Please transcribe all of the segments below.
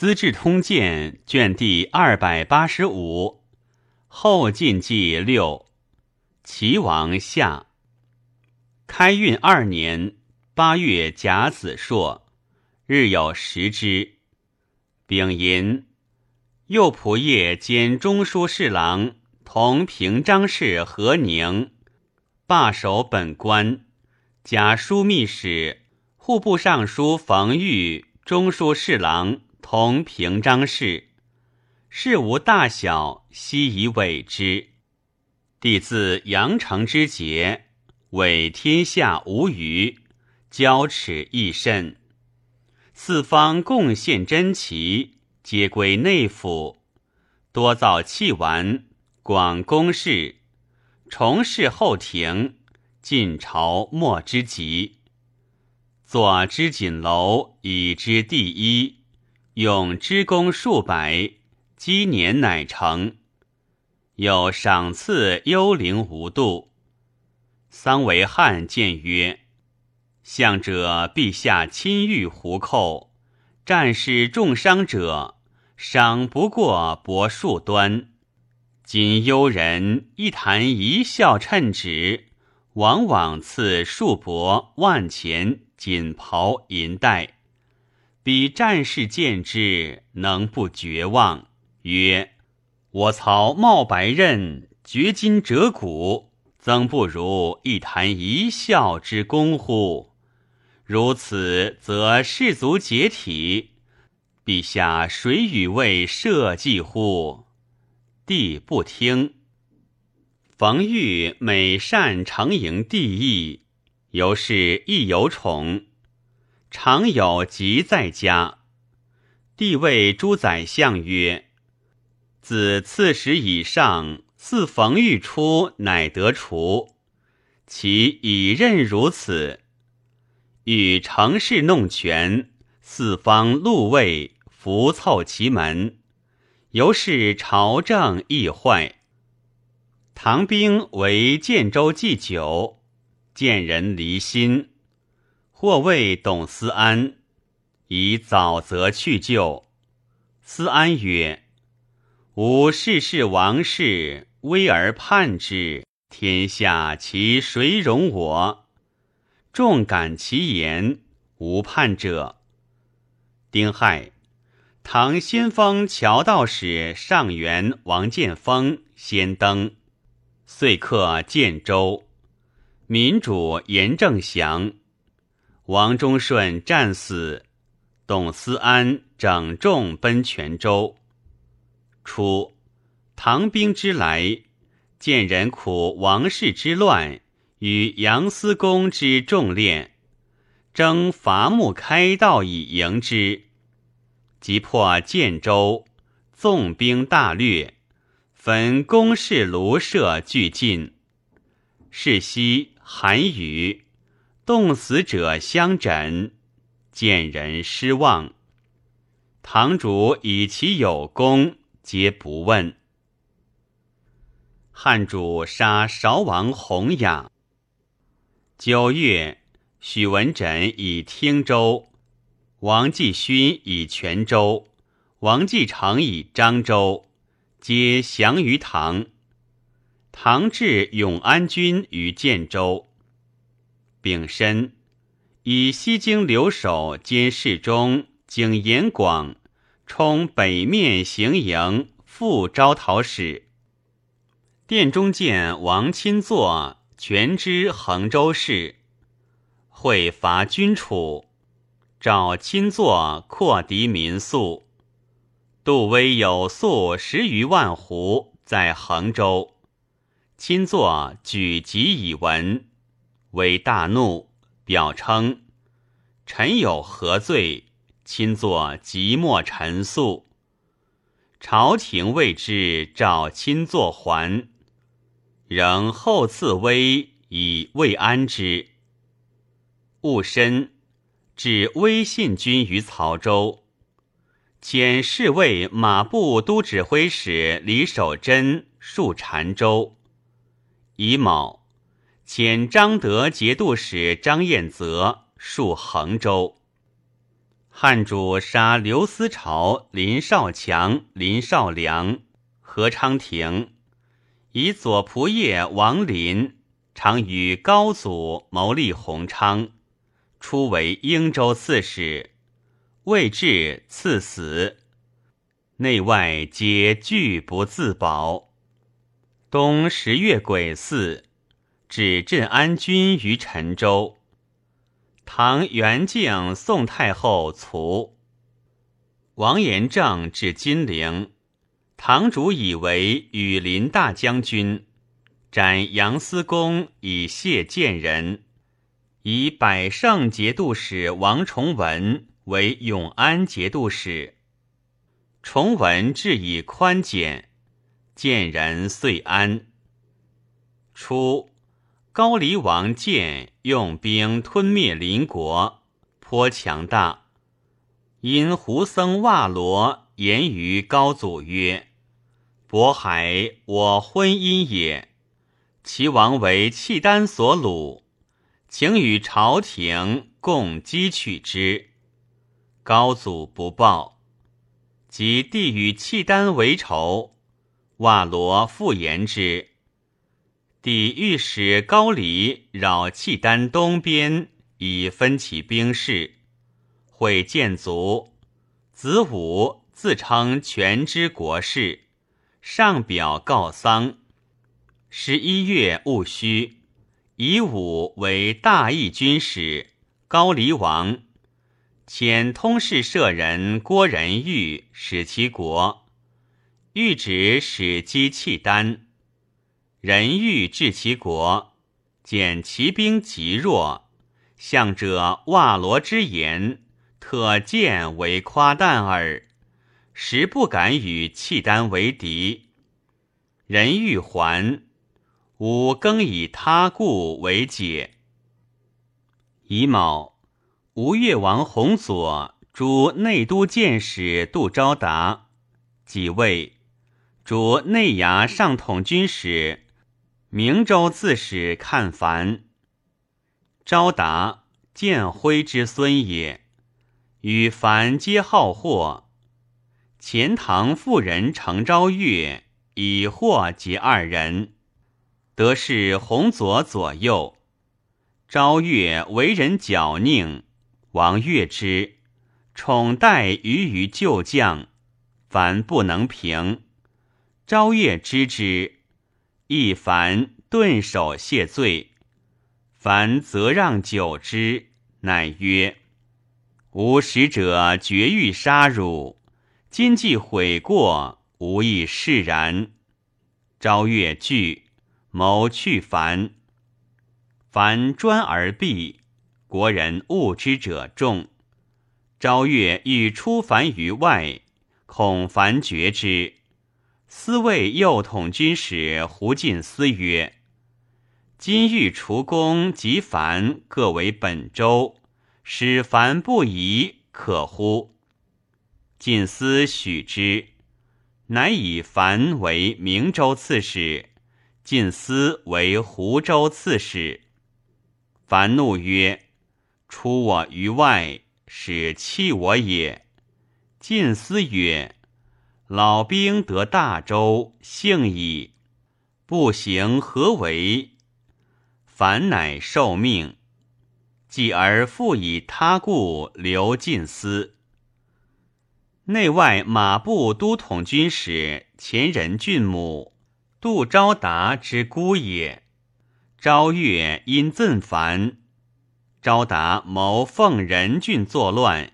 资治通鉴》卷第二百八十五，后晋纪六，齐王下。开运二年八月甲子朔，日有食之。丙寅，右仆射兼中书侍郎同平章事何宁，罢守本官，假枢密使、户部尚书冯玉、中书侍郎。同平章事，事无大小，悉以委之。帝自阳城之节，委天下无虞，交耻益甚。四方贡献珍奇，皆归内府，多造器玩，广宫室，重事后庭，晋朝末之极。左织锦楼，以知第一。用之功数百，积年乃成。有赏赐幽灵无度。桑维汉见曰：“相者陛下亲御胡寇，战士重伤者，赏不过帛数端。今幽人一谈一笑称职，往往赐数帛万钱锦袍银带。”彼战士见之，能不绝望？曰：“我曹冒白刃，掘金折骨，曾不如一谈一笑之功乎？如此，则士卒解体。陛下谁与为社稷乎？”帝不听。冯玉美善承迎帝意，由是亦有宠。常有疾在家，帝谓诸宰相曰：“子刺史以上，自冯玉出，乃得除。其以任如此，欲乘势弄权，四方禄卫伏凑其门，由是朝政易坏。唐兵为建州祭酒，见人离心。”或谓董思安，以早则去就。思安曰：“吾世事王室，威而叛之，天下其谁容我？众感其言，无叛者。”丁亥，唐先锋乔道使上元王建锋先登，遂克建州。民主严正祥。王忠顺战死，董思安整众奔泉州。初，唐兵之来，见人苦王室之乱与杨思公之重练，征伐木开道以迎之。即破建州，纵兵大掠，焚宫室庐舍俱尽。是夕寒雨。冻死者相枕，见人失望。堂主以其有功，皆不问。汉主杀韶王弘雅。九月，许文枕以汀州，王继勋以泉州，王继成以漳州，皆降于唐。唐至永安军于建州。丙申，以西京留守兼侍中景延广充北面行营副招讨使。殿中见王钦作全知衡州事，会伐君楚，召钦作扩敌民宿。杜威有粟十余万斛在衡州，钦作举疾以闻。为大怒，表称臣有何罪？亲作即墨陈诉。朝廷谓之召亲作还，仍后赐威以慰安之。戊申，至威信军于曹州，遣侍卫马步都指挥使李守贞戍澶州。乙卯。遣张德节度使张彦泽戍衡州。汉主杀刘思潮、林少强、林少良、何昌廷，以左仆射王林常与高祖谋立弘昌，初为英州刺史，未至赐死。内外皆拒不自保。冬十月癸巳，指镇安军于陈州。唐元敬宋太后卒。王延政至金陵，堂主以为羽林大将军，斩杨思公以谢建人，以百胜节度使王崇文为永安节度使。崇文治以宽简，建人遂安。初。高黎王建用兵吞灭邻国，颇强大。因胡僧瓦罗言于高祖曰：“渤海我婚姻也，其王为契丹所虏，请与朝廷共击取之。”高祖不报，即帝与契丹为仇，瓦罗复言之。帝欲使高丽扰契丹东边，以分其兵势。会建卒，子武自称全知国事，上表告丧。十一月戊戌，以武为大义军使、高丽王，遣通事舍人郭仁玉使其国，欲指使击契丹。人欲治其国，见其兵极弱，向者瓦罗之言，特见为夸诞耳，实不敢与契丹为敌。人欲还，吾更以他故为解。乙卯，吴越王弘佐诸内都监使杜昭达即位，主内衙上统军使。明州刺史看凡，昭达建徽之孙也，与凡皆好货。钱塘妇人程昭月以货结二人，得是弘左左右。昭月为人矫佞，王悦之，宠待于于旧将，凡不能平。昭月知之。一凡顿首谢罪，凡则让久之，乃曰：“吾使者绝欲杀汝，今既悔过，无亦释然。”昭越惧，谋去凡。凡专而避，国人恶之者众。昭越欲出凡于外，恐凡绝之。司谓右统军使胡进思曰：“今欲除公及樊各为本州，使樊不疑，可乎？”晋思许之，乃以樊为明州刺史，晋思为湖州刺史。樊怒曰：“出我于外，使弃我也。”晋思曰。老兵得大州，幸矣。不行何为？凡乃受命。继而复以他故留晋司。内外马步都统军使前人郡母杜昭达之姑也。昭月因赠凡，昭达谋奉仁郡作乱，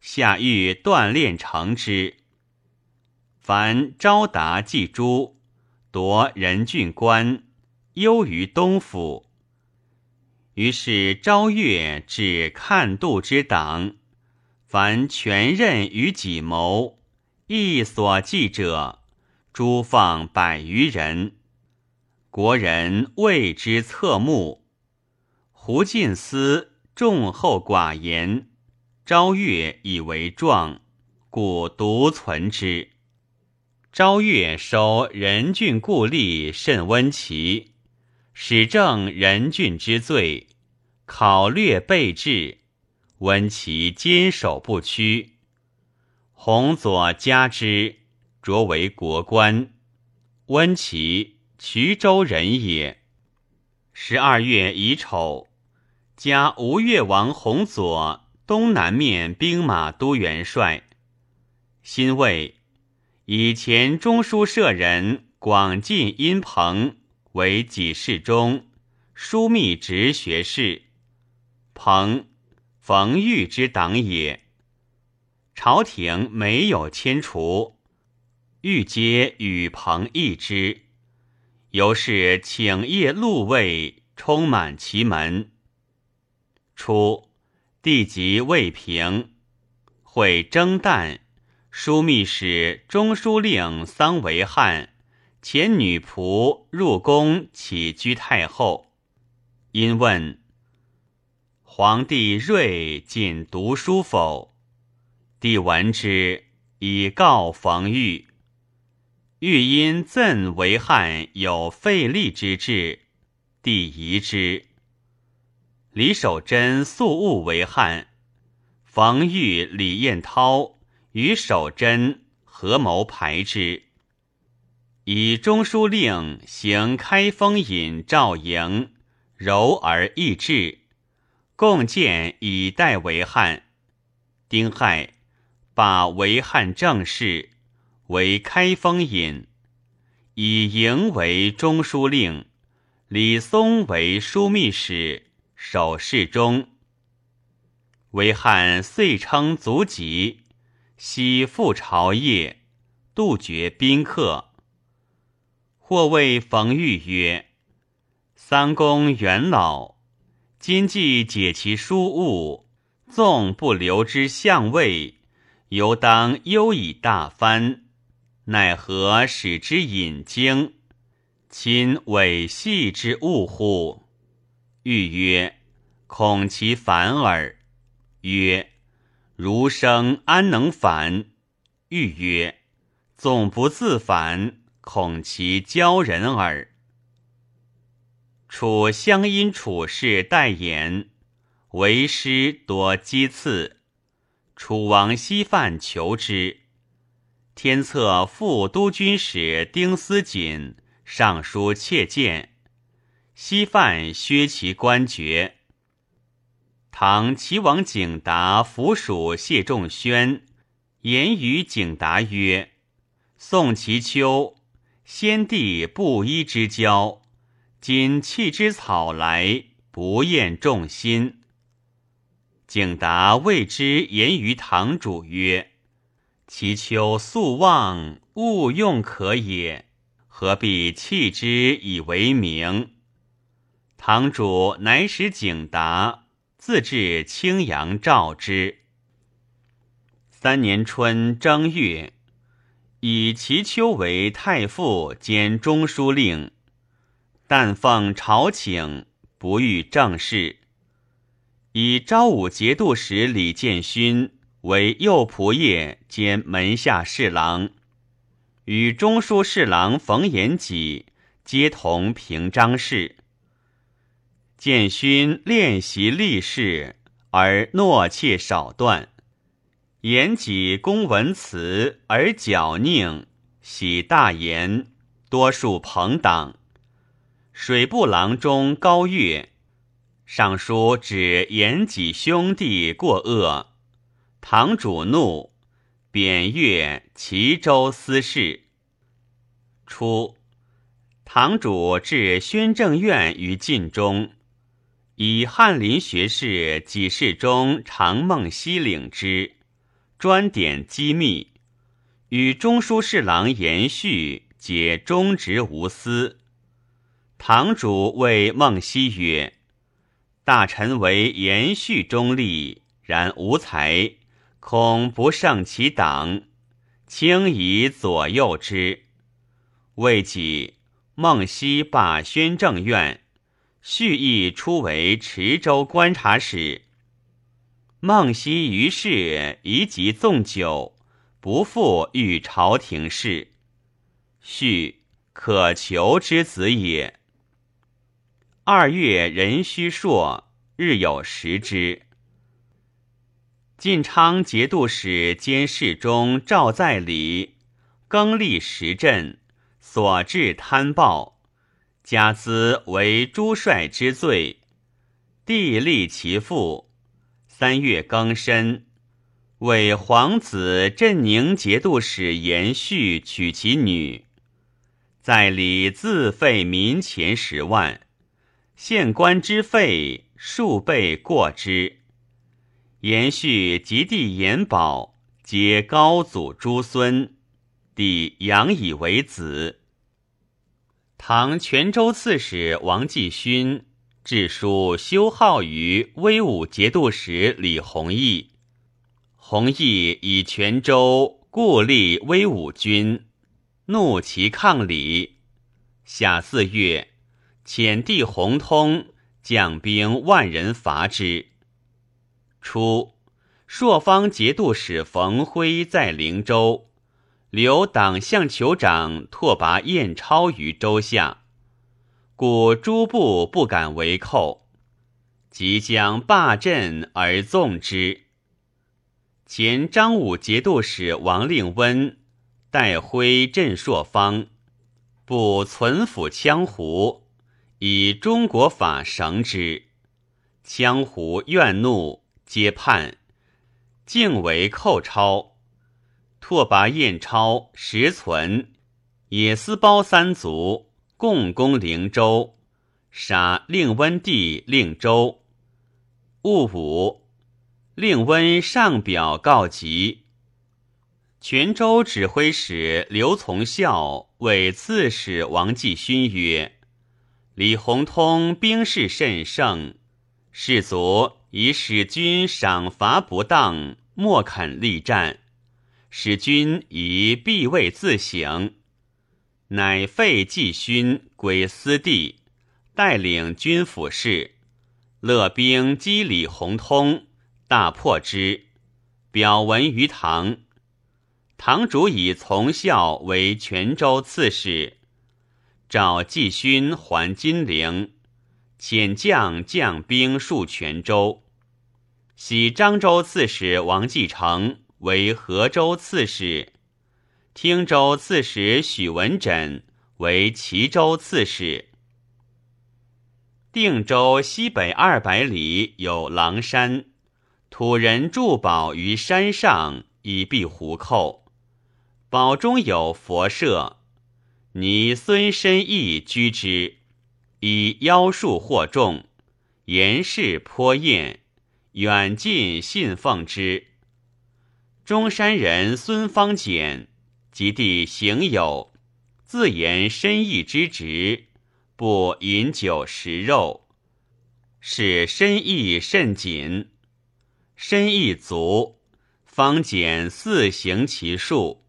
下欲锻炼成之。凡昭达祭诸，夺仁郡官，忧于东府。于是昭越至看度之党，凡全任于己谋，亦所记者，诸放百余人。国人为之侧目。胡进思重厚寡言，昭越以为壮，故独存之。昭越收仁郡故吏甚温齐，使正仁郡之罪，考略备至，温其坚守不屈。弘佐加之，擢为国官。温其衢州人也。十二月乙丑，加吴越王弘佐东南面兵马都元帅。辛未，以前中书舍人广进殷朋为己事中、枢密直学士。朋，冯玉之党也。朝廷没有迁除，欲皆与朋议之，由是请谒禄位，充满其门。初，地级未平，会征旦，枢密使、中书令桑维汉遣女仆入宫起居太后，因问皇帝睿尽读书否？帝闻之，以告冯玉。玉因赠为汉有废立之志，帝疑之。李守贞素恶为汉，冯玉、李彦涛与守贞合谋排之。以中书令行开封尹赵莹柔而易志，共建以代为汉。丁亥。罢为汉正事，为开封尹，以营为中书令，李松为枢密使，守侍中。为汉遂称足疾，悉赴朝谒，杜绝宾客。或谓冯玉曰：“三公元老，今既解其书务，纵不留之相位。”犹当忧以大藩，奈何使之引经？亲猥细之物乎？欲曰：恐其反耳。曰：儒生安能反？欲曰：纵不自反，恐其骄人耳。楚乡阴处事代言，为师多讥刺。楚王西犯求之，天策副都军使丁思锦上书切谏，西犯削其官爵。唐齐王景达府属谢仲宣言于景达曰：“宋其秋，先帝布衣之交，今弃之草来，不厌众心。”景达谓之言于堂主曰：“其秋素望勿用可也，何必弃之以为名？”堂主乃使景达自至青阳召之。三年春正月，以其秋为太傅兼中书令，但奉朝请，不遇政事。以昭武节度使李建勋为右仆射兼门下侍郎，与中书侍郎冯延己皆同平章事。建勋练习立事，而懦怯少断；延己公文辞而矫佞，喜大言，多数朋党。水部郎中高月。上书指延己兄弟过恶，堂主怒，贬越齐州司事。初，堂主至宣政院于晋中，以翰林学士给事中常梦溪领之，专点机密，与中书侍郎延续皆忠直无私。堂主谓孟溪曰。大臣为延续中立，然无才，恐不胜其党，轻以左右之。未几，孟溪罢宣政院，续亦出为池州观察使。孟熙于是宜即纵酒，不复与朝廷事。续可求之子也。二月壬戌朔，日有食之。晋昌节度使兼侍中赵在礼，更立时镇，所至贪暴，家资为诸帅之罪。帝立其父。三月庚申，为皇子镇宁节度使延续娶其女。在礼自费民钱十万，县官之费数倍过之。延续及弟延保，皆高祖诸孙，帝养以为子。唐泉州刺史王继勋致书修好于威武节度使李弘毅，弘毅以泉州故立威武军，怒其抗礼。夏四月，遣帝弘通将兵万人伐之。初，朔方节度使冯辉在灵州，留党项酋长拓跋彦超于州下，故诸部不敢为寇，即将罢阵而纵之。前张武节度使王令温代挥镇朔方，不存抚羌胡，以中国法绳之，羌胡怨怒。皆叛，竟为寇超。拓跋彦超实存野思包三族，共攻灵州，杀令温帝令州。戊午，令温上表告急。泉州指挥使刘从孝谓刺史王继勋曰：“李弘通兵势甚盛，士卒。”以使君赏罚不当，莫肯力战，使君以必位自省，乃废季勋归私地，带领军府事，乐兵击李弘通，大破之，表文于唐。唐主以从孝为泉州刺史，召季勋还金陵。遣将将兵戍泉州，徙漳州刺史王继成为河州刺史，汀州刺史许文枕为齐州刺史。定州西北二百里有狼山，土人筑堡于山上以避胡寇，堡中有佛舍，拟孙申义居之。以妖术惑众，言事颇艳，远近信奉之。中山人孙方简及弟行友，自言深意之职，不饮酒食肉，使深意甚紧。深意足，方简四行其术，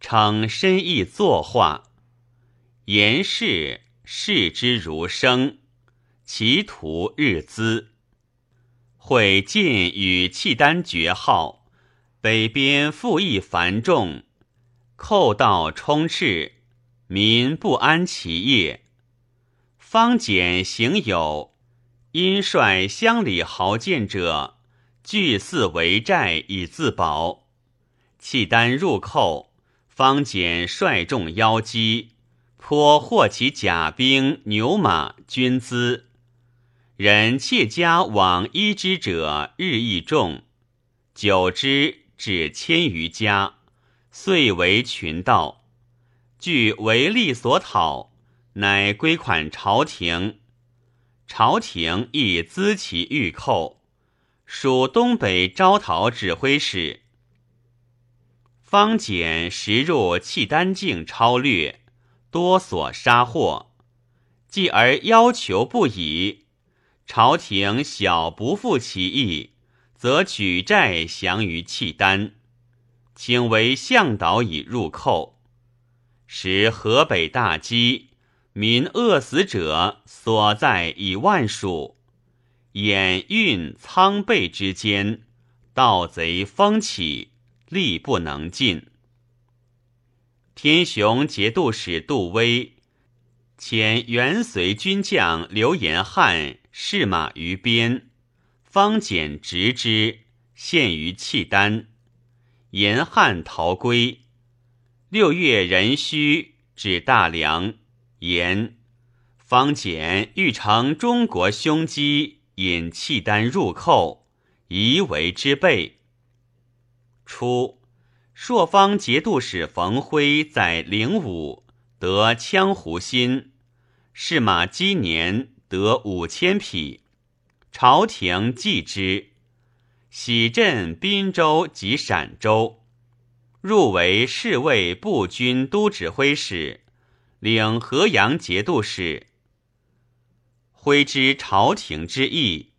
称深意作画，言事。视之如生，其徒日滋。会晋与契丹绝号，北边赋役繁重，寇盗充斥，民不安其业。方简行有，因率乡里豪健者，聚寺为寨以自保。契丹入寇，方简率众邀击。颇获其甲兵牛马军资，人窃家往依之者日益众，久之至千余家，遂为群盗。据为利所讨，乃归款朝廷。朝廷亦资其御寇，属东北招讨指挥使。方简时入契丹境超略。多所杀获，继而要求不已。朝廷小不负其意，则举债降于契丹，请为向导以入寇。时河北大饥，民饿死者所在以万数。掩运仓备之间，盗贼风起，力不能进。天雄节度使杜威遣元随军将刘延汉试马于边，方简执之，献于契丹。严汉逃归。六月壬戌，至大梁。言方简欲乘中国凶机，引契丹入寇，夷为之备。初，朔方节度使冯辉在灵武得羌胡心，是马积年得五千匹，朝廷记之，喜镇滨州及陕州，入为侍卫步军都指挥使，领河阳节度使。挥之朝廷之意，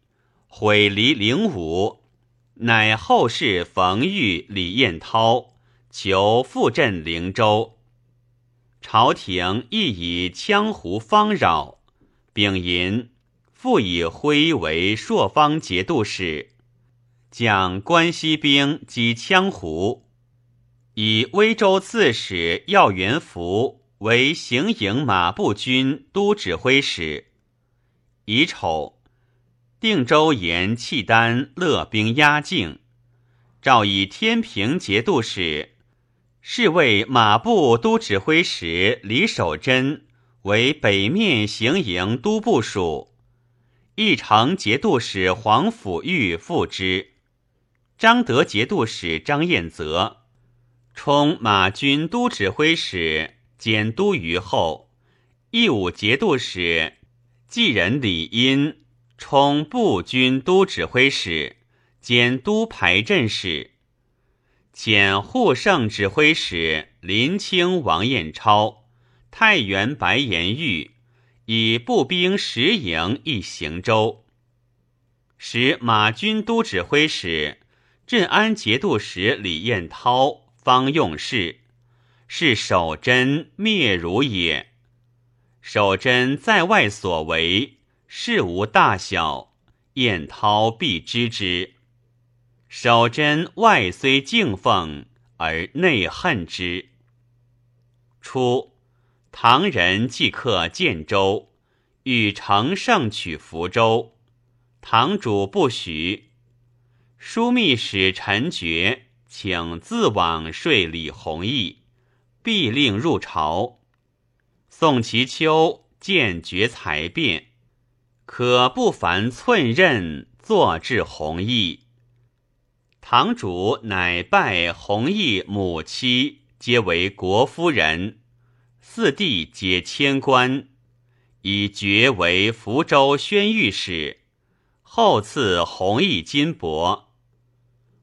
毁离灵武。乃后世冯玉、李彦涛。求复镇灵州，朝廷亦以羌胡方扰，丙寅复以徽为朔方节度使，将关西兵击羌胡，以威州刺史耀元福为行营马步军都指挥使，乙丑。定州沿契丹勒兵压境，诏以天平节度使、侍卫马步都指挥使李守贞为北面行营都部署，义城节度使黄甫玉副之，张德节度使张彦泽。充马军都指挥使兼都虞候，义武节度使继人李殷。充步军都指挥使兼都排阵使，遣护圣指挥使林清王彦超、太原白延玉以步兵十营一行舟，使马军都指挥使镇安节度使李彦涛方用事，是守贞灭汝也。守贞在外所为。事无大小，燕涛必知之。守贞外虽敬奉，而内恨之。初，唐人即克建州，欲乘胜取福州，堂主不许。枢密使陈觉请自往说李弘毅，必令入朝。宋其秋见觉才辩。可不凡寸刃，坐至弘毅。堂主乃拜弘毅母妻，皆为国夫人。四弟皆迁官，以爵为福州宣谕使。后赐弘毅金帛。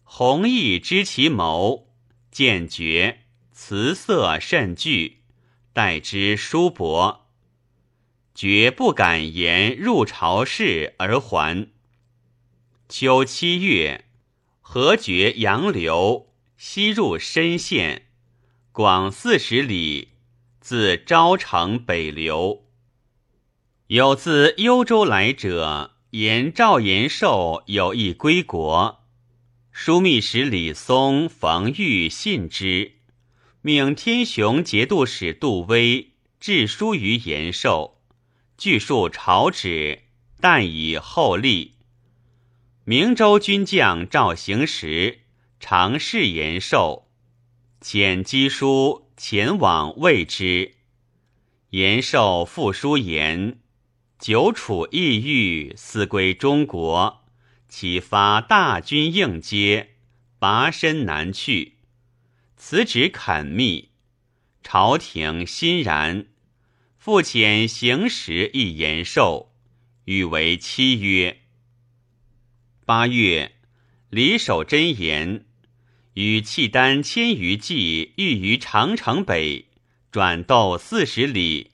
弘毅知其谋，见爵辞色甚惧，待之书帛。绝不敢言入朝事而还。秋七月，河绝杨流，西入深县，广四十里，自昭城北流。有自幽州来者，言赵延寿有意归国。枢密使李松、冯玉信之，命天雄节度使杜威致书于延寿。据述朝旨，但以后立。明州军将赵行时常侍延寿，遣机书前往谓之。延寿复书言：久处异域，思归中国，启发大军应接，拔身南去。此旨恳密，朝廷欣然。复遣行时一延寿，与为妻曰：八月，李守贞言，与契丹千余骑欲于长城北转斗四十里，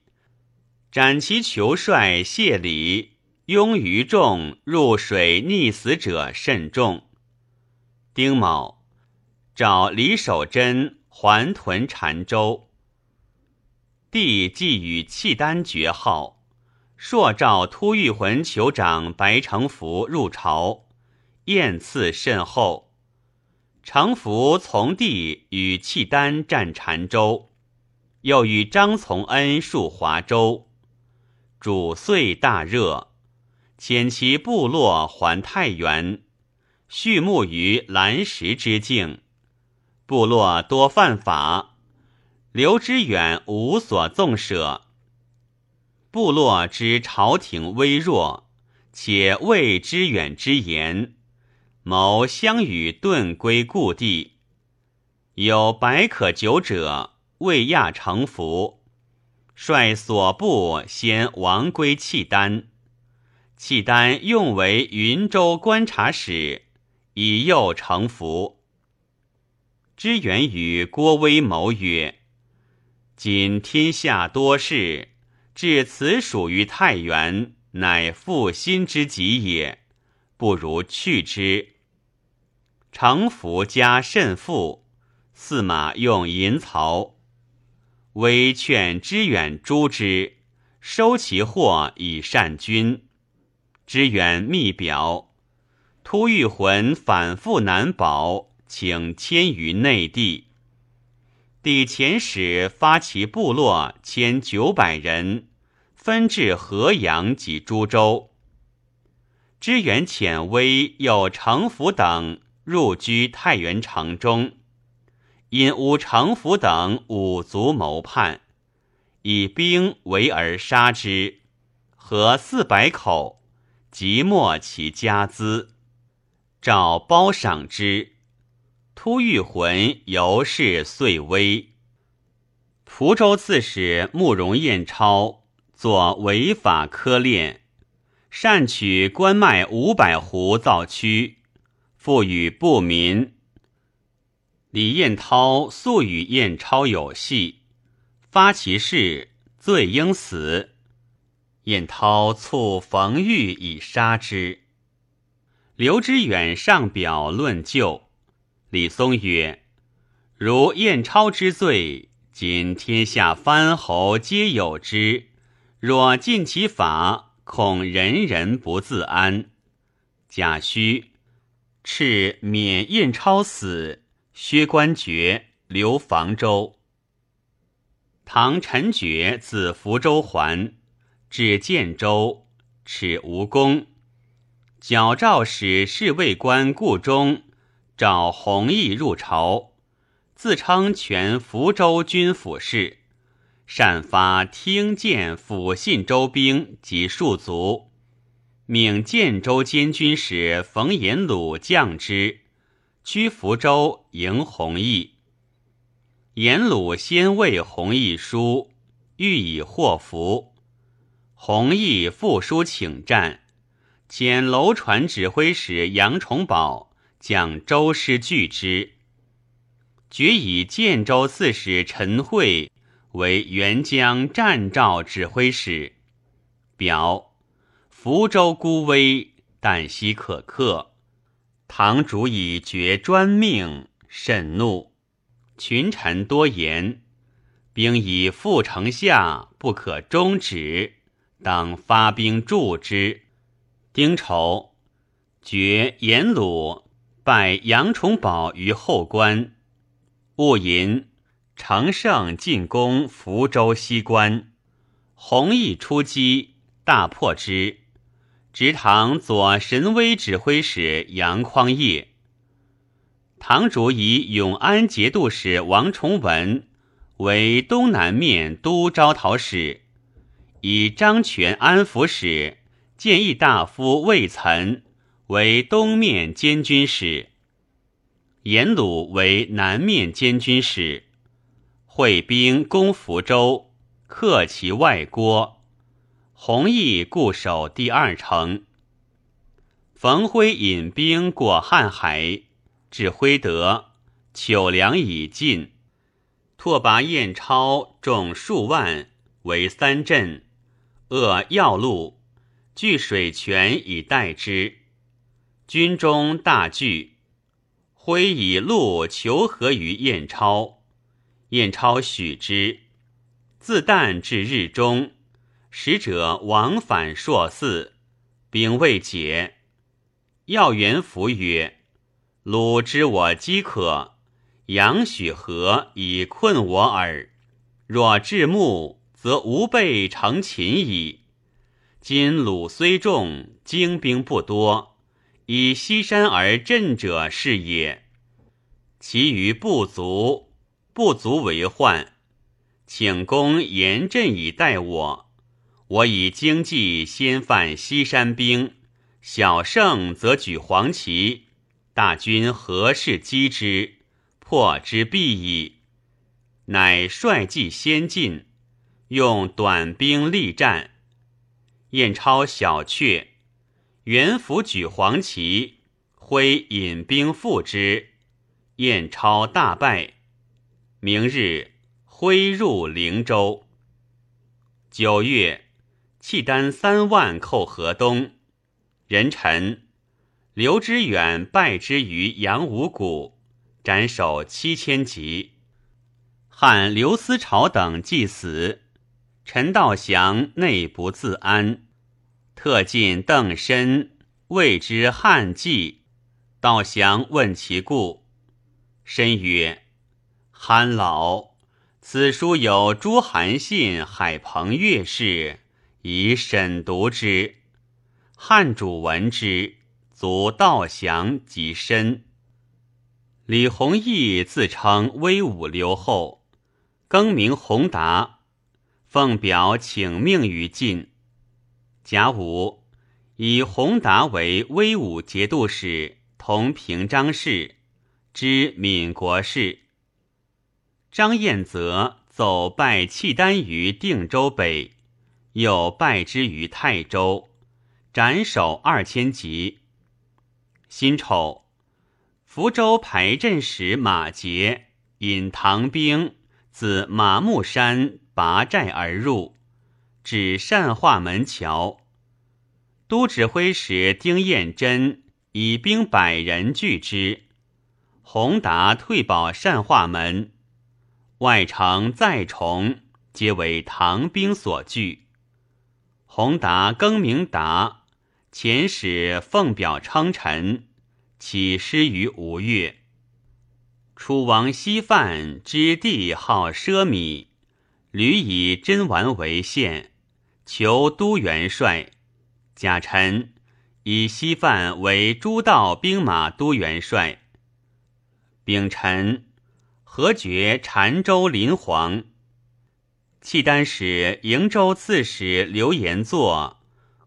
斩其酋帅谢礼，拥于众入水溺死者甚众。丁卯，召李守贞还屯澶州。帝既与契丹绝号，朔召突遇魂酋长白承福入朝，宴赐甚厚。承福从帝与契丹战澶州，又与张从恩戍华州，主遂大热，遣其部落还太原，畜牧于蓝石之境，部落多犯法，刘知远无所纵舍。部落知朝廷微弱，且畏知远之言，谋相与遁归故地。有百可久者，未亚成服，率所部先亡归契丹。契丹用为云州观察使，以诱成服。知远与郭威谋曰：“今天下多事，至此属于太原，乃复心之急也，不如去之。”成服家甚富。驷马用银曹，微劝知远诛之，收其货以善君。知远密表，突遇魂反复难保，请迁于内地。帝遣使发其部落千九百人，分至河阳及株洲。知远遣威又程福等入居太原城中。因乌城府等五族谋叛，以兵围而杀之，合四百口，即没其家资，诏褒赏之。突遇魂由是遂危。蒲州刺史慕容彦超作违法科练，擅取官卖五百斛造区，复与不民。李彦涛素与彦超有隙，发其誓，罪应死。彦涛促冯玉以杀之。刘知远上表论救。李松曰：“如彦超之罪，今天下藩侯皆有之。若尽其法，恐人人不自安。贾诩敕免印超死。”薛官爵留房州。唐陈觉自福州还，至建州，耻无功。矫诏使侍卫官顾中召弘毅入朝，自称全福州军府事，擅发听见抚信州兵及戍卒，命建州监军使冯延鲁降之。居福州迎弘毅，延鲁先为弘毅书，欲以祸福。弘毅复书请战，遣楼船指挥使杨崇宝将周师拒之。决以建州刺史陈惠为援江战赵指挥使。表福州孤危，旦夕可克。堂主以绝专命，甚怒。群臣多言，兵以赴城下，不可终止，当发兵助之。丁丑，绝颜鲁拜杨崇宝于后关。戊寅，乘胜进攻福州西关，弘毅出击，大破之。直堂左神威指挥使杨匡业，堂主以永安节度使王崇文为东南面都招讨使，以张权安抚使建议大夫魏岑为东面监军使，颜鲁为南面监军使，会兵攻福州，克其外郭。弘毅固守第二城。冯辉引兵过瀚海，至辉德，糗粮已尽，拓跋彦超众数万为三镇，扼要路，据水泉以待之。军中大惧，辉以路求和于彦超，彦超许之。自旦至日中。使者往返朔寺，兵未解。要元符曰：“鲁知我饥渴，杨许何以困我耳？若至暮，则吾辈成擒矣。今鲁虽众，精兵不多，以西山而镇者是也。其余不足，不足为患。请公严阵以待我。我以经济先犯西山兵，小胜则举黄旗。大军何事击之？破之必矣。乃率计先进，用短兵力战。燕超小却，元辅举黄旗，挥引兵赴之。燕超大败。明日，挥入灵州。九月，契丹三万寇河东。人臣刘知远败之于杨五谷，斩首七千级。汉刘思潮等既死，陈道祥内不自安，特进邓申，谓之汉计。道祥问其故，申曰：“憨老，此书有朱韩信、海鹏岳氏，以审读之。汉主闻之，卒道祥及申。李弘毅自称威武留后。”更名宏达，奉表请命于晋。甲午，以宏达为威武节度使，同平章事，知闽国事。张彦泽走拜契丹于定州北，又败之于泰州，斩首二千级。辛丑，福州排阵使马杰引唐兵。自马木山拔寨而入，指善化门桥。都指挥使丁彦珍以兵百人拒之。宏达退保善化门，外城再重，皆为唐兵所拒。宏达更名达，遣使奉表称臣，起师于吴越。楚王西范之地好奢靡，屡以真丸为献，求都元帅。贾臣以西范为诸道兵马都元帅。丙辰，何爵禅州临皇。契丹使瀛州刺史刘延作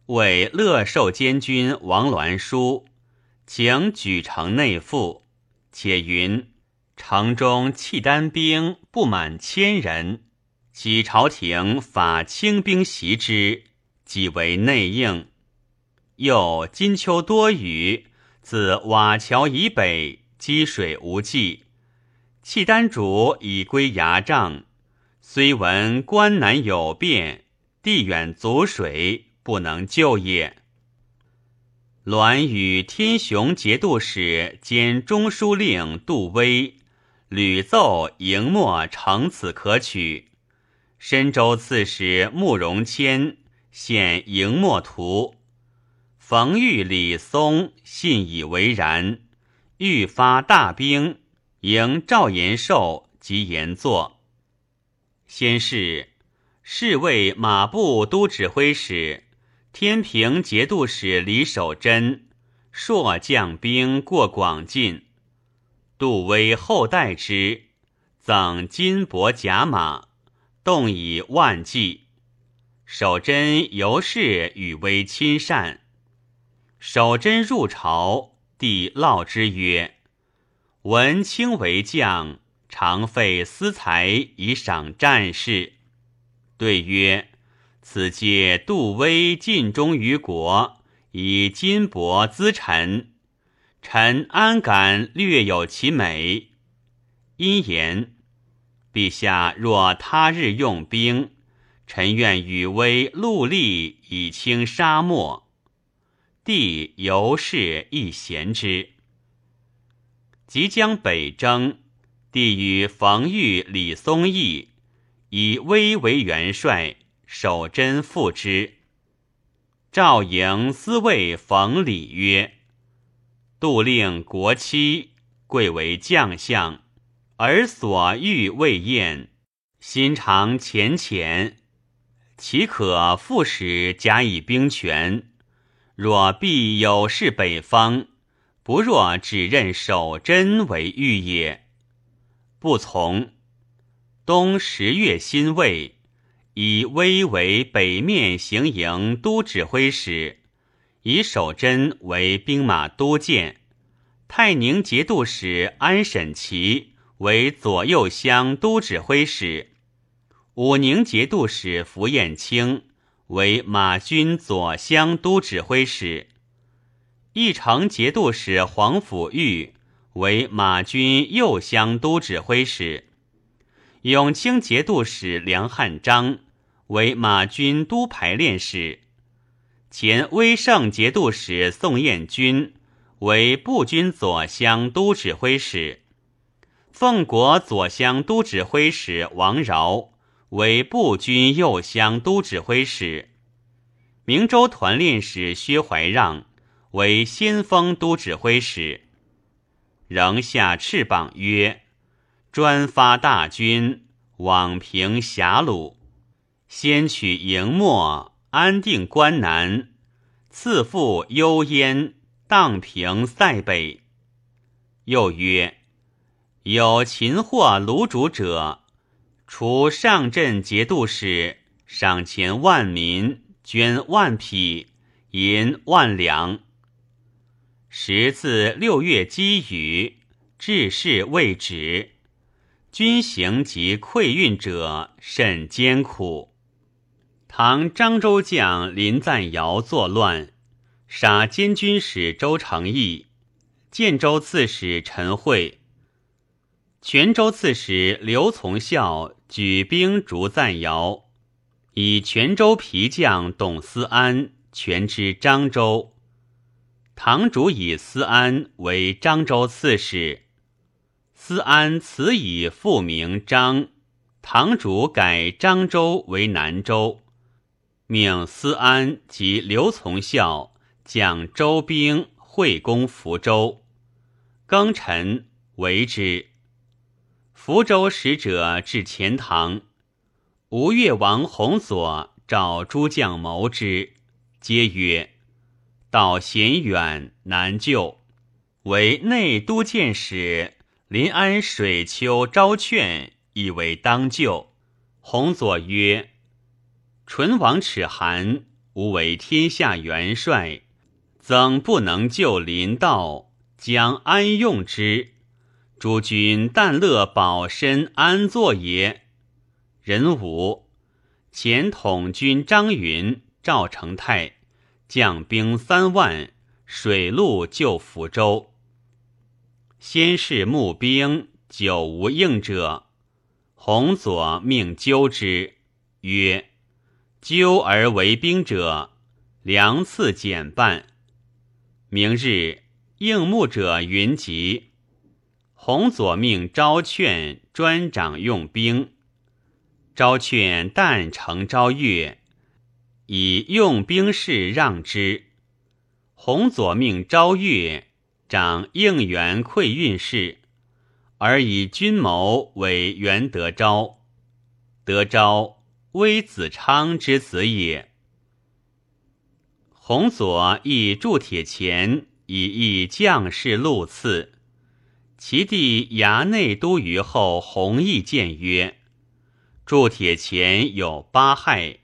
为乐寿监军王栾书，请举城内附，且云。城中契丹兵不满千人，其朝廷法轻兵袭之，即为内应。又金秋多雨，自瓦桥以北积水无际，契丹主已归牙帐，虽闻关南有变，地远阻水，不能救也。栾与天雄节度使兼中书令杜威。屡奏迎墨成此可取。深州刺史慕容谦献迎墨图，冯玉、李松信以为然，欲发大兵迎赵延寿及延祚。先是，侍卫马步都指挥使、天平节度使李守贞朔将兵过广进。杜威后代之，赠金帛甲马，动以万计。守贞由是与威亲善。守贞入朝，帝烙之曰：“闻卿为将，常费私财以赏战士。”对曰：“此皆杜威尽忠于国，以金帛资臣。”臣安敢略有其美？因言：陛下若他日用兵，臣愿与威戮力以清沙漠。帝由是亦贤之。即将北征，帝与冯玉、李松义以威为元帅，守贞副之。赵营私谓冯礼曰。杜令国戚贵为将相，而所欲未厌，心常浅浅，岂可复使假以兵权？若必有事北方，不若只认守贞为御也。不从。冬十月辛未，以威为北面行营都指挥使，以守贞为兵马都监。泰宁节度使安审琦为左右乡都指挥使，武宁节度使符彦卿为马军左乡都指挥使，义城节度使黄甫玉为马军右乡都指挥使，永清节度使梁汉章为马军都排练使，前威胜节度使宋彦军。为步军左乡都指挥使，奉国左乡都指挥使王饶为步军右乡都指挥使，明州团练使薛怀让为先锋都指挥使，仍下翅膀曰：“专发大军往平狭鲁，先取营墨，安定关南，次复幽燕。”荡平塞北。又曰：有擒获卢主者，除上镇节度使，赏钱万民，捐万匹，银万两。时自六月积雨，治事未止，军行及溃运者甚艰苦。唐漳州将林赞尧作乱。杀监军使周成义，建州刺史陈惠，泉州刺史刘从孝举兵逐赞尧，以泉州皮将董思安全知漳州。堂主以思安为漳州刺史，思安辞以复名漳，堂主改漳州为南州，命思安及刘从孝。将周兵会攻福州，庚辰为之。福州使者至钱塘，吴越王弘佐召诸将谋之，皆曰：“道险远，难救。”为内都监使临安水丘招劝，以为当救。弘佐曰：“唇亡齿寒，吾为天下元帅。”怎不能救临道？将安用之？诸君但乐保身安坐也。人武前统军张云、赵成泰将兵三万，水陆救福州。先是募兵，久无应者。洪左命纠之，曰：“纠而为兵者，粮次减半。”明日应募者云集，洪左命招劝专掌用兵。招劝但成昭月，以用兵事让之。洪左命昭月掌应援馈运事，而以军谋为袁德昭。德昭微子昌之子也。洪左亦铸铁钱以议将士禄赐，其弟衙内都虞后弘毅谏曰：“铸铁钱有八害，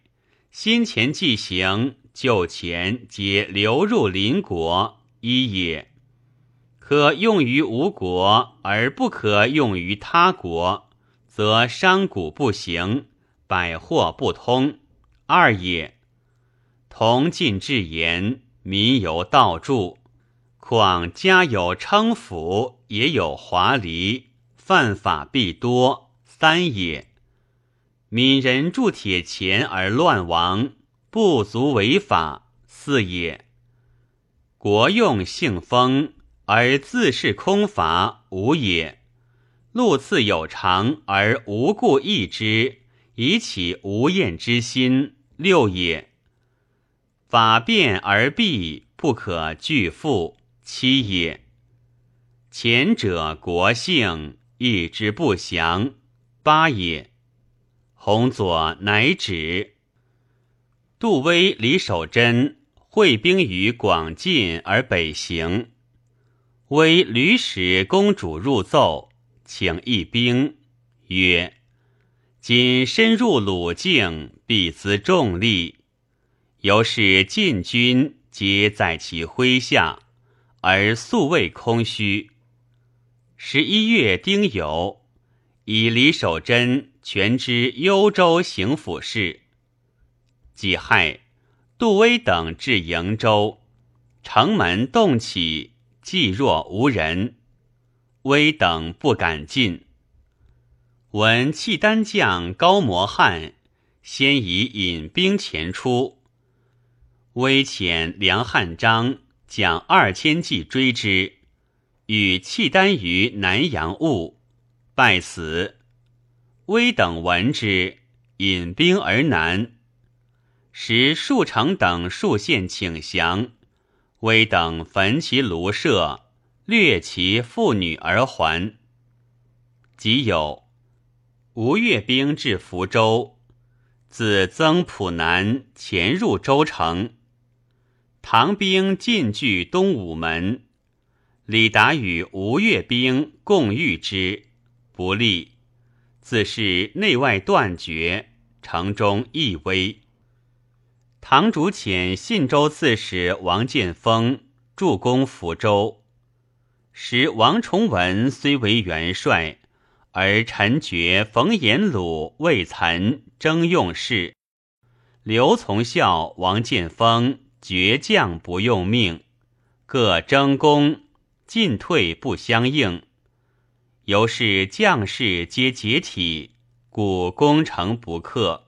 新前既行，旧钱皆流入邻国，一也。可用于吴国，而不可用于他国，则商贾不行，百货不通，二也。”同进至言，民由道助。况家有称府，也有华黎，犯法必多。三也。闽人铸铁钱而乱亡，不足为法。四也。国用幸丰而自是空乏。五也。禄赐有常而无故易之，以起无厌之心。六也。法变而弊，不可拒复。七也。前者国姓，义之不祥。八也。洪左乃止。杜威、李守贞会兵于广晋而北行。威屡使公主入奏，请议兵，曰：“今深入鲁境，必资重力，由是晋军皆在其麾下，而素未空虚。十一月丁酉，以李守贞全知幽州行府事。己亥，杜威等至瀛州，城门洞起。”寂若无人，威等不敢进。闻契丹将高摩汉先以引兵前出，威遣梁汉章将二千骑追之，与契丹于南阳坞，败死。威等闻之，引兵而南，时数城等数县请降。威等焚其庐舍，掠其妇女而还。即有吴越兵至福州，自曾浦南潜入州城。唐兵进据东武门，李达与吴越兵共御之，不利，自是内外断绝，城中亦危。唐主遣信州刺史王建锋助攻福州，时王崇文虽为元帅，而臣觉冯延鲁未曾征用事。刘从孝、王建锋倔将不用命，各争功，进退不相应，由是将士皆解体，故攻城不克。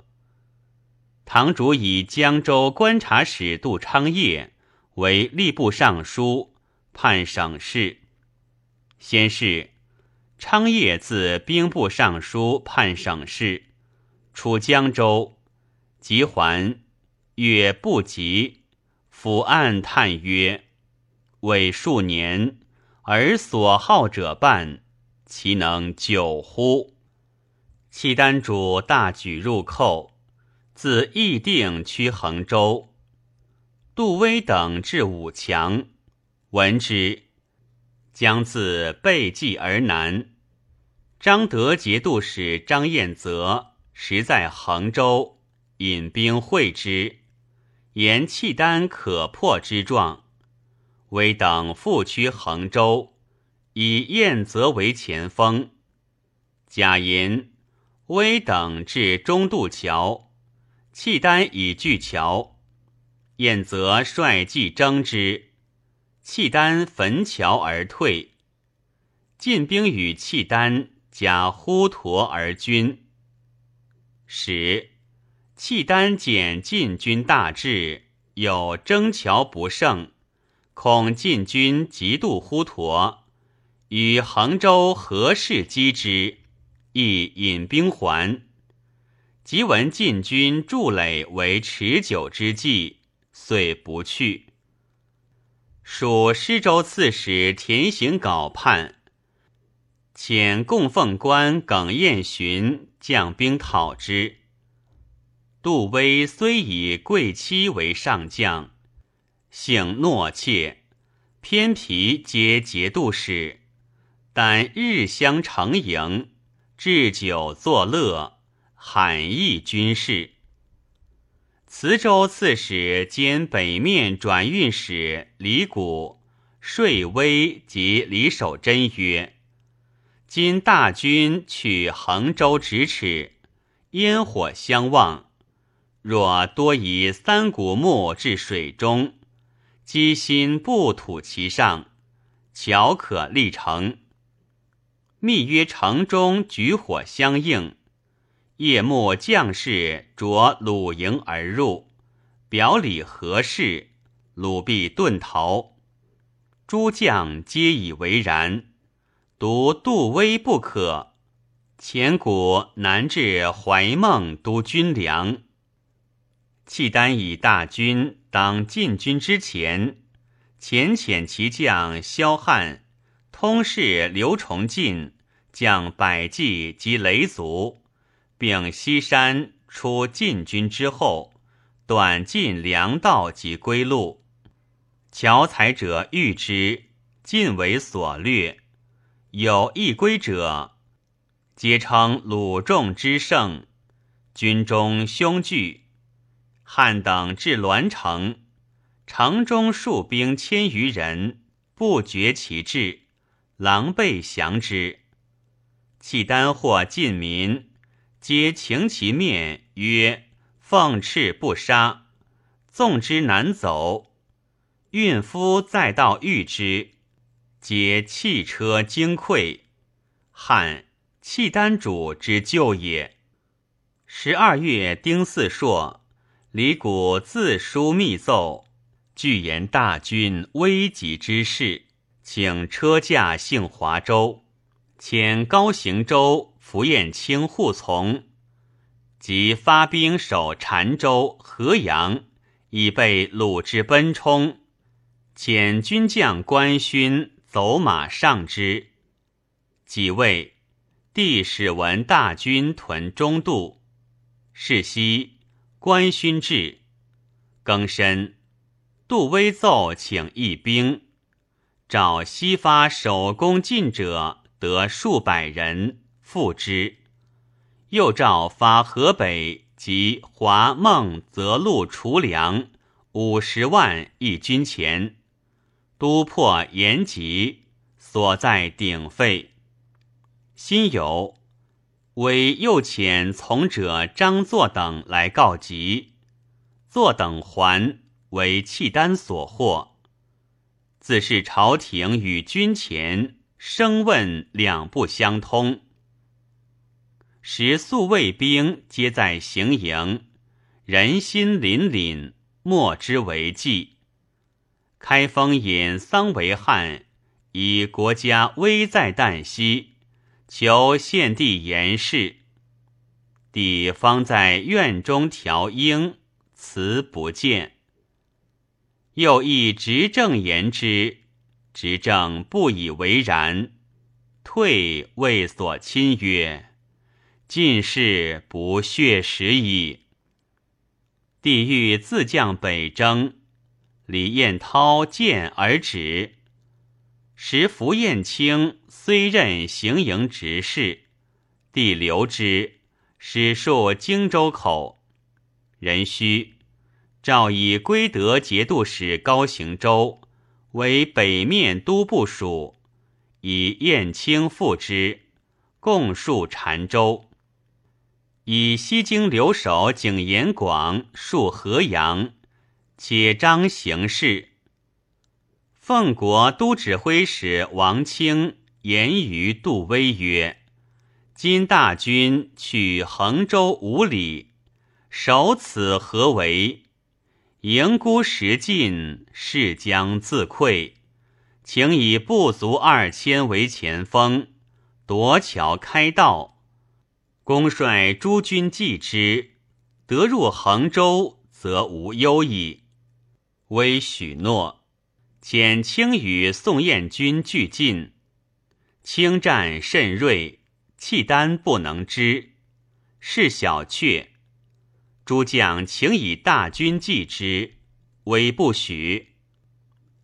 堂主以江州观察使杜昌业为吏部尚书，判省事。先是，昌业自兵部尚书判省事，出江州，即还，曰不及。府案叹曰：“为数年，而所好者半，其能久乎？”契丹主大举入寇。自义定趋衡州，杜威等至武强，闻之，将自背济而南。张德节度使张彦泽实在衡州，引兵会之，言契丹可破之状。威等复趋衡州，以燕泽为前锋。贾银、威等至中渡桥。契丹以拒桥，燕则率骑征之，契丹焚桥而退。晋兵与契丹加呼陀而军。使契丹见晋军大至，有征桥不胜，恐晋军急渡呼陀，与衡州何氏击之，亦引兵还。即闻晋军筑垒为持久之计，遂不去。属施州刺史田行稿叛，遣供奉官耿彦寻将兵讨之。杜威虽以贵戚为上将，性懦怯，偏皮皆节度使，但日相承迎，置酒作乐。罕议军事，磁州刺史兼北面转运使李谷税威及李守贞曰：“今大军取衡州咫尺，烟火相望。若多以三股木至水中，机心不土其上，巧可立成。密约城中举火相应。”夜幕将士着鲁营而入，表里合适，鲁必遁逃。诸将皆以为然，独杜威不可。前古南至怀孟都军粮。契丹以大军当进军之前，遣遣其将萧汉、通事刘崇进将百骑及雷卒。并西山出晋军之后，断尽粮道及归路。樵采者遇之，尽为所掠。有一归者，皆称鲁仲之胜。军中凶惧。汉等至栾城，城中戍兵千余人，不觉其志，狼狈降之。契丹或晋民，皆擎其面曰：“奉敕不杀。”纵之难走。运夫再到遇之，皆弃车惊溃。汉契丹主之旧也。十二月丁巳朔。李谷自书密奏，具言大军危急之事，请车驾幸华州，遣高行州符彦卿护从，即发兵守澶州、河阳，以备鲁之奔冲。遣军将官勋走马上之。几位，帝使闻大军屯中度，是夕。官勋至，更深。杜威奏请义兵，召西发守攻进者得数百人，复之。又召发河北及华孟泽路储粮五十万一军钱，都破延吉，所在鼎沸。辛酉。为右遣从者张作等来告急，作等还为契丹所获，自是朝廷与军前声问两不相通。时宿卫兵皆在行营，人心凛凛，莫之为计。开封尹桑维汉以国家危在旦夕。求献帝言事，帝方在院中调鹰，辞不见。又亦执政言之，执政不以为然，退谓所亲曰：“进士不血食矣。”帝欲自将北征，李彦涛见而止。时符彦卿。虽任行营执事，帝留之，使戍荆州口。壬戌，诏以归德节度使高行州为北面都部署，以燕青副之，共戍澶州。以西京留守景延广戍河阳，且张行事。奉国都指挥使王清。言于杜威曰：“今大军取衡州五里，守此何为？营孤时尽，势将自溃。请以不足二千为前锋，夺桥开道。公率诸军继之，得入衡州，则无忧矣。”微许诺，遣轻与宋彦军俱进。轻战甚锐，契丹不能支，是小阙。诸将请以大军继之，威不许。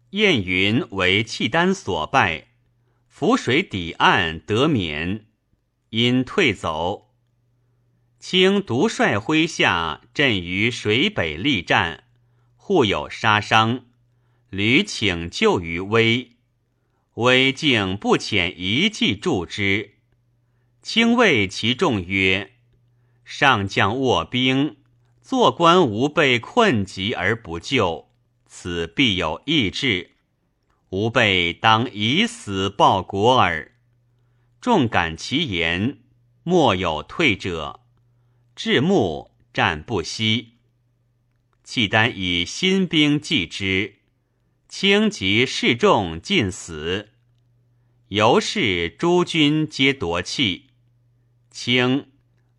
燕云为契丹所败，浮水抵岸得免，因退走。清独率麾下阵于水北力战，互有杀伤，屡请救于威。威竟不遣一骑助之，轻谓其众曰：“上将卧兵，做官无被困急而不救，此必有异志。吾辈当以死报国耳。”众感其言，莫有退者。至暮战不息，契丹以新兵继之。轻及示众尽死，由是诸军皆夺气。清，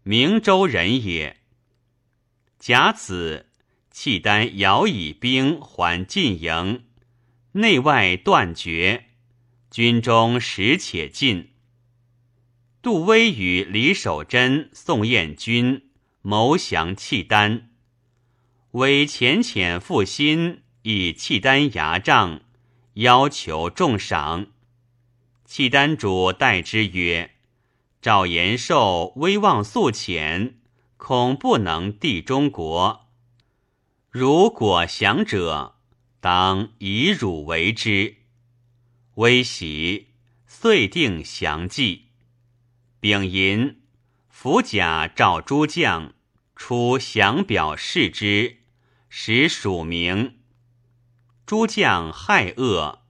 明州人也。甲子，契丹遥以兵还晋营，内外断绝，军中实且尽。杜威与李守贞、宋彦军谋降契丹，为浅浅复心。以契丹牙帐，要求重赏。契丹主待之曰：“赵延寿威望素浅，恐不能地中国。如果降者，当以汝为之。”微喜，遂定降计。丙寅，伏甲召诸将出降表示之，使署名。诸将害恶，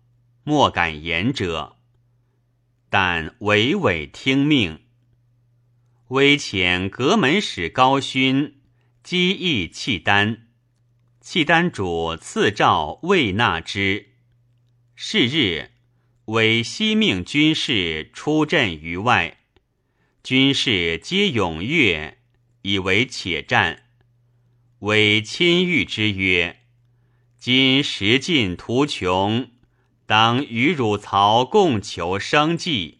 莫敢言者，但娓娓听命。微遣阁门使高勋击议契丹，契丹主赐诏未纳之。是日。为西命军士出阵于外，军士皆踊跃，以为且战。为亲谕之曰：“今时尽图穷，当与汝曹共求生计。”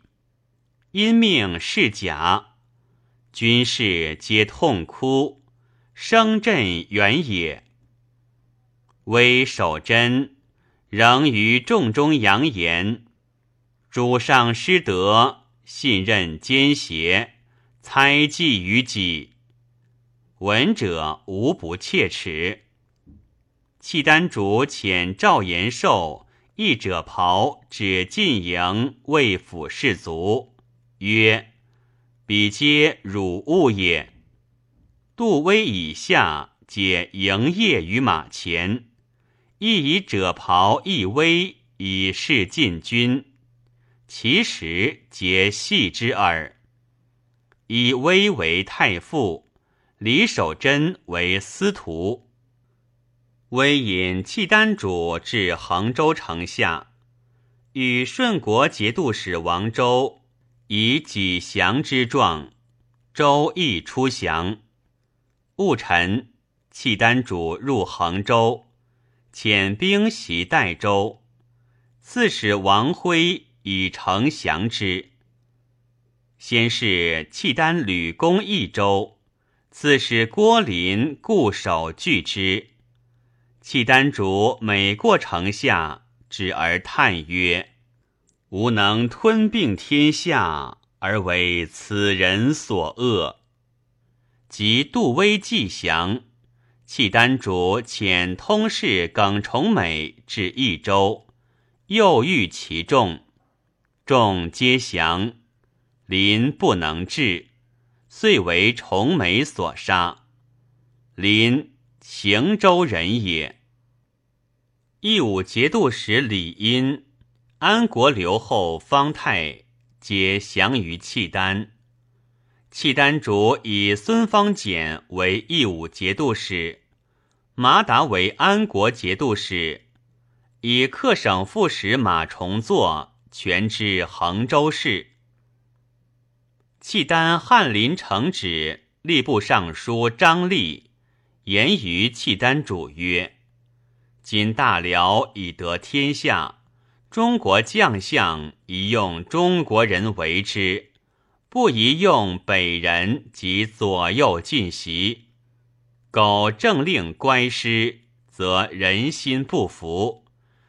因命是甲，军士皆痛哭，声震远也。为守贞，仍于众中扬言。主上失德，信任奸邪，猜忌于己，闻者无不切齿。契丹主遣赵延寿一者袍指进营为府士卒，曰：“彼皆汝物也。”杜威以下皆营业于马前，亦以者袍一威以示禁军。其实皆戏之耳。以威为太傅，李守贞为司徒。威引契丹主至衡州城下，与顺国节度使王周以己降之状，周亦出降。戊辰，契丹主入衡州，遣兵袭代州。刺史王辉。以城降之。先是契丹吕公益州，刺史郭林固守拒之。契丹主每过城下，止而叹曰：“吾能吞并天下，而为此人所恶。”及杜威既降，契丹主遣通事耿崇美至益州，又遇其众。众皆降，林不能治，遂为崇美所杀。林邢州人也。义武节度使李殷、安国留后方泰皆降于契丹。契丹主以孙方简为义武节度使，马达为安国节度使，以客省副使马崇作。全知衡州市。契丹翰林承旨吏部尚书张立言于契丹主曰：“今大辽已得天下，中国将相宜用中国人为之，不宜用北人及左右进袭。苟政令乖失，则人心不服，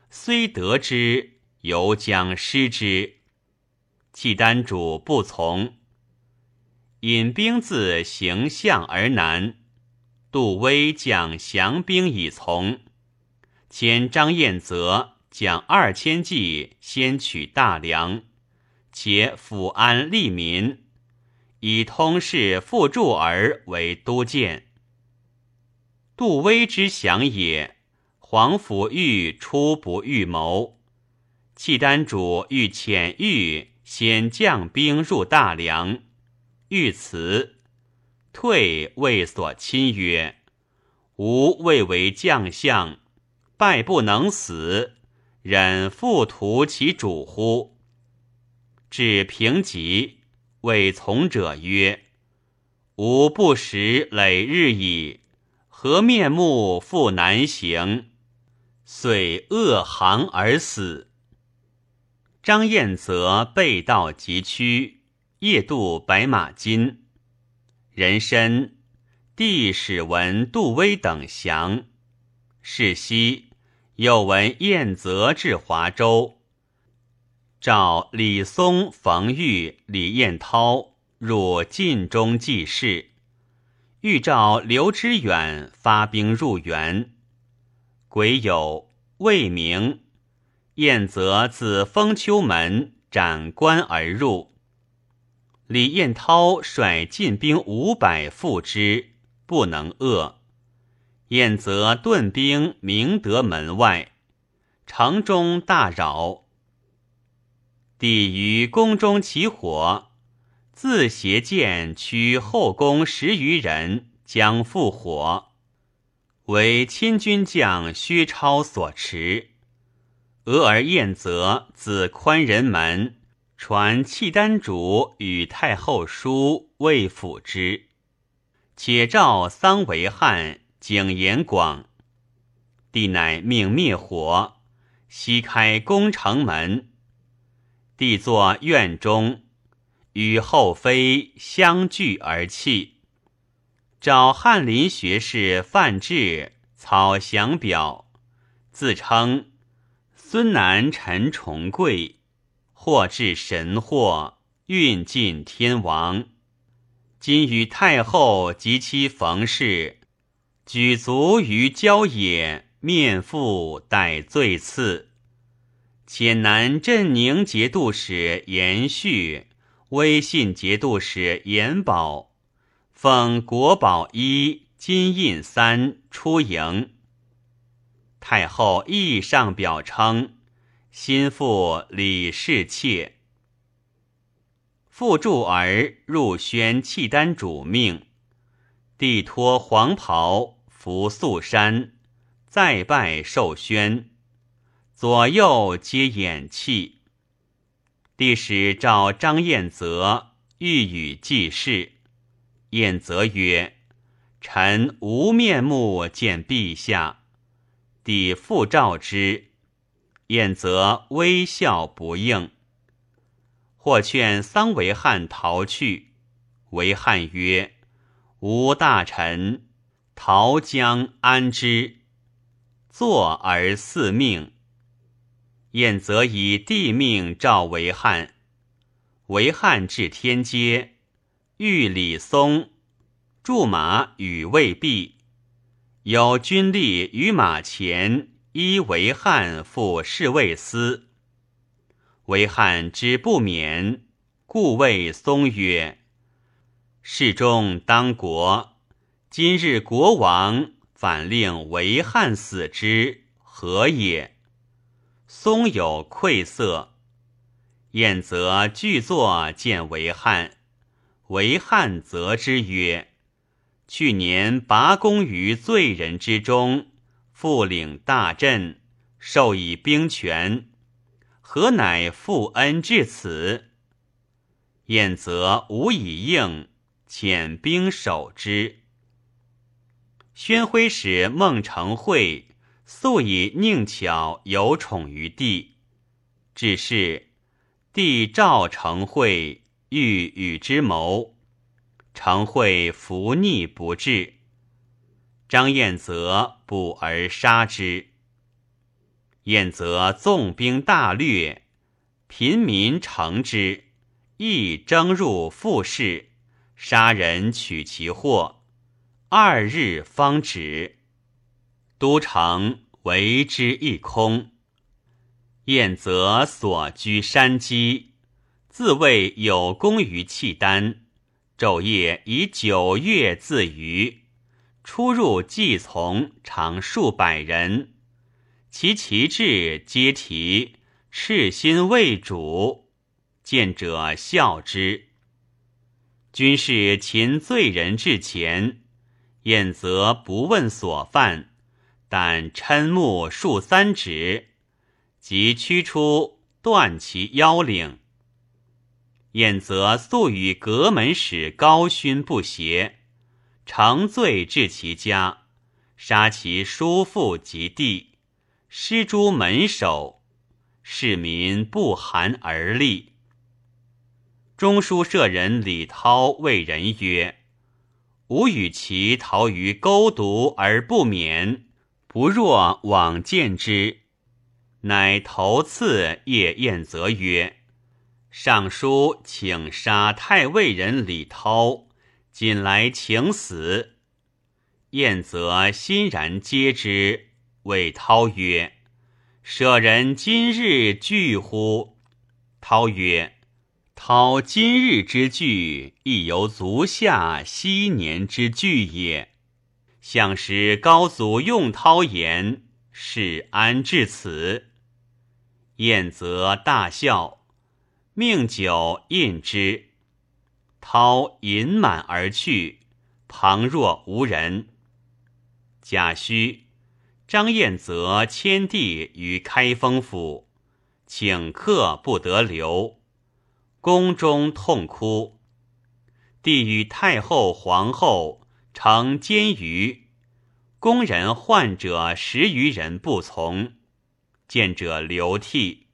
虽得之。”犹将失之。契丹主不从，引兵自行向而南。杜威将降兵以从，遣张彦泽将二千骑先取大梁，且抚安利民，以通事复助儿为都监。杜威之降也，皇甫欲出不预谋。契丹主欲遣玉先将兵入大梁，欲辞，退谓所亲曰：“吾未为将相，败不能死，忍复图其主乎？”至平吉，谓从者曰：“吾不食累日矣，何面目复难行？”遂恶行而死。张彦则背道疾趋，夜渡白马津。人参帝使闻杜威等降，是夕又闻燕泽至华州，召李松、冯玉、李彦涛入晋中济事，欲召刘知远发兵入援。癸酉，未明，燕泽自封丘门斩关而入。李彦涛率进兵五百赴之，不能遏。燕则顿兵明德门外，城中大扰。帝于宫中起火，自携剑驱后宫十余人将复火，为亲军将薛超所持。俄而燕则自宽仁门传契丹主与太后书，未抚之，且召桑维汉。景延广，帝乃命灭火，西开宫城门。帝坐院中，与后妃相聚而泣。找翰林学士范质草降表，自称孙南陈重贵，或至神祸，运尽天王。今与太后及其冯氏。举足于郊野，面负待罪赐。遣南镇宁节度使严续、威信节度使严宝，奉国宝一、金印三出营。太后亦上表称，心腹李氏妾。复助儿入宣契丹主命，帝托黄袍。扶素山，再拜受宣，左右皆掩泣。帝使召张彦泽，欲与祭事。彦泽曰：“臣无面目见陛下。”帝复召之，彦泽微笑不应。或劝桑维汉逃去，维汉曰：“吾大臣。”逃将安之？坐而嗣命。晏则以帝命召为汉，为汉至天阶，遇李松，驻马与未毕，有军吏于马前依为汉赴侍卫司。为汉之不免，故谓松曰：“侍中当国。”今日国王反令为汉死之，何也？松有愧色。晏则具作见为汉，为汉则之曰：“去年拔功于罪人之中，复领大阵，授以兵权，何乃负恩至此？”晏则无以应，遣兵守之。宣徽使孟成惠素以宁巧有宠于帝，只是帝召成惠，欲与之谋，成惠伏逆不至。张彦则捕而杀之。彦则纵兵大掠，平民乘之，亦征入富士，杀人取其货。二日方止，都城为之一空。晏则所居山积，自谓有功于契丹，昼夜以九月自娱，出入祭从常数百人，其旗帜皆提。赤心为主，见者笑之。军士擒罪人至前。晏则不问所犯，但嗔目数三指，即驱出断其腰领。晏则素与阁门使高勋不协，乘醉至其家，杀其叔父及弟，失诸门首，市民不寒而栗。中书舍人李涛谓人曰。吾与其逃于沟渎而不免，不若往见之，乃头次谒晏泽曰：“尚书请杀太尉人李涛，今来请死。”晏泽欣然接之，谓涛曰：“舍人今日惧乎？”涛曰：“涛今日之聚，亦犹足下昔年之聚也。相使高祖用涛言，是安至此？”晏泽大笑，命酒饮之。涛饮满而去，旁若无人。贾诩、张彦泽迁帝于开封府，请客不得留，宫中痛哭。帝与太后、皇后乘监舆，宫人患者十余人不从，见者流涕。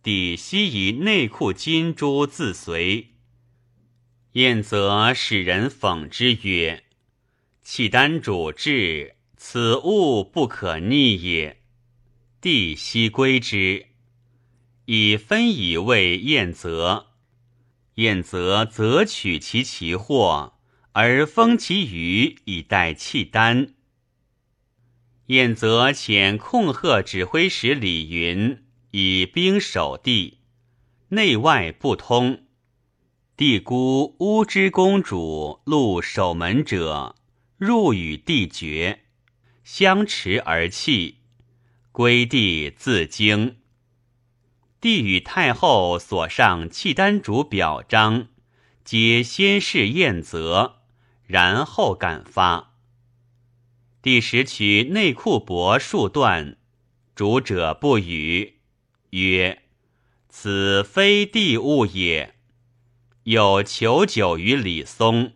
帝悉以内库金珠自随。彦泽使人讽之曰。契丹主至，此物不可逆也。帝悉归之，以分以为晏泽。晏泽则取其奇货，而封其余以待契丹。晏泽遣控贺指挥使李云以兵守地，内外不通。帝孤乌之公主路守门者。入与帝绝，相持而泣。归帝自惊。帝与太后所上契丹主表彰，皆先是宴泽，然后敢发。帝时取内库帛数段，主者不语，曰：“此非帝物也。”有求酒于李松。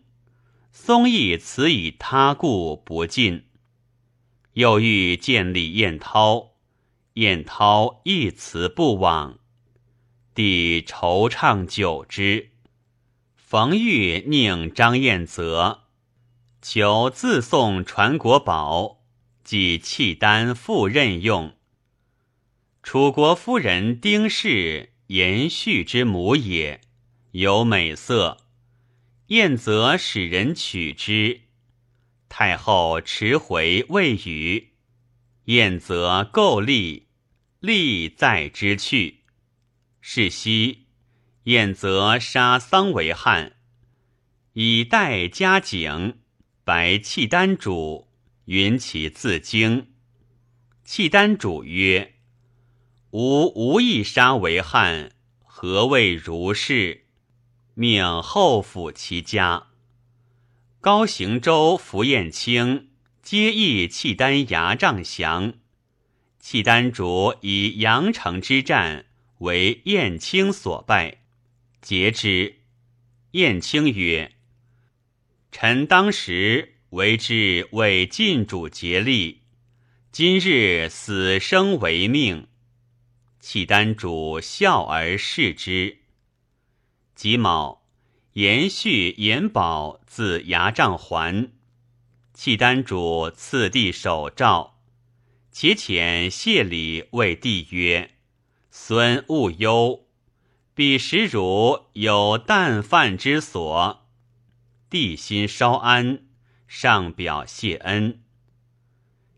宗义辞以他故不进，又欲见李彦涛，彦涛亦辞不往。帝惆怅久之，冯玉宁张彦泽求自送传国宝，即契丹复任用。楚国夫人丁氏延续之母也，有美色。晏则使人取之，太后迟回未与。晏则构立，立在之去。是夕，晏则杀桑为汉，以待嘉景，白契丹主，云其自京。契丹主曰：“吾无意杀为汉，何谓如是？”命后抚其家，高行周、符彦卿皆诣契丹牙帐降。契丹主以阳城之战为燕青所败，截之。燕青曰：“臣当时为之为晋主竭力，今日死生为命。”契丹主笑而视之。己卯，延续延保自牙帐还。契丹主赐帝手诏，且遣谢礼为帝曰：“孙勿忧，彼时汝有啖饭之所。”帝心稍安，上表谢恩。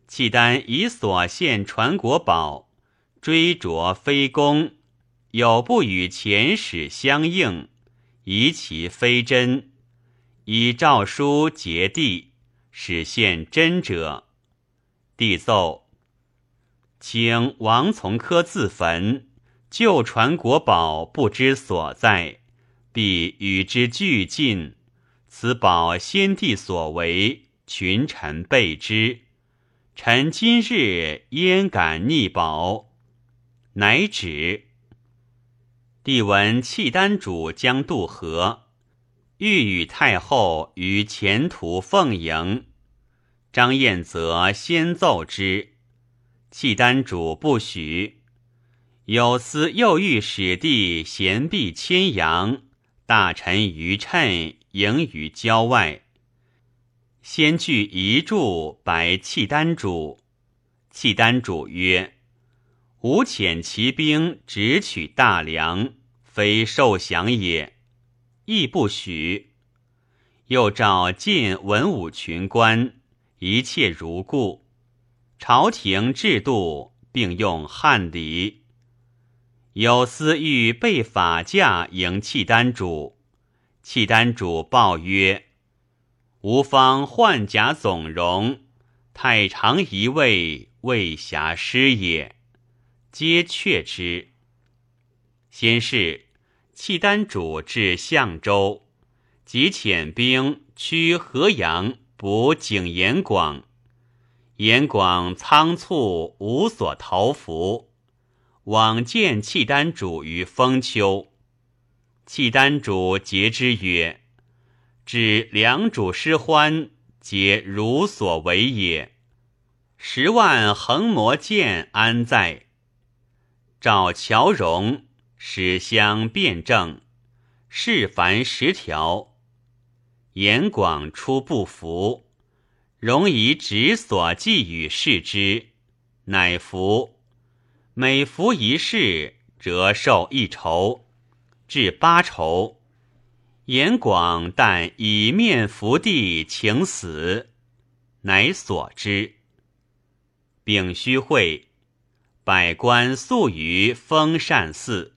契丹以所献传国宝追着非公，有不与前史相应。疑其非真，以诏书结帝，使献真者。帝奏，请王从科自焚，旧传国宝不知所在，必与之俱尽。此宝先帝所为，群臣备之。臣今日焉敢逆宝？乃止。帝闻契丹主将渡河，欲与太后于前途奉迎。张彦则先奏之，契丹主不许。有司又欲使帝衔璧牵羊，大臣于趁迎于郊外。先据遗著白契丹主，契丹主曰：“吾遣骑兵直取大梁，非受降也，亦不许。”又召晋文武群官，一切如故。朝廷制度并用汉礼。有司欲备法驾迎契丹主，契丹主报曰：“吾方换甲总容，太常一位。”未暇师也，皆却之。先是，契丹主至相州，即遣兵驱河阳，捕景延广。延广仓促，无所投服，往见契丹主于封丘。契丹主诘之曰：“指良主失欢，皆汝所为也。”十万横魔剑安在？召乔荣使相辩证，事凡十条。严广出不服，容以指所寄与视之，乃服。每服一事，折寿一筹，至八筹。严广但以面伏地请死，乃所之。丙戌会，百官宿于封禅寺。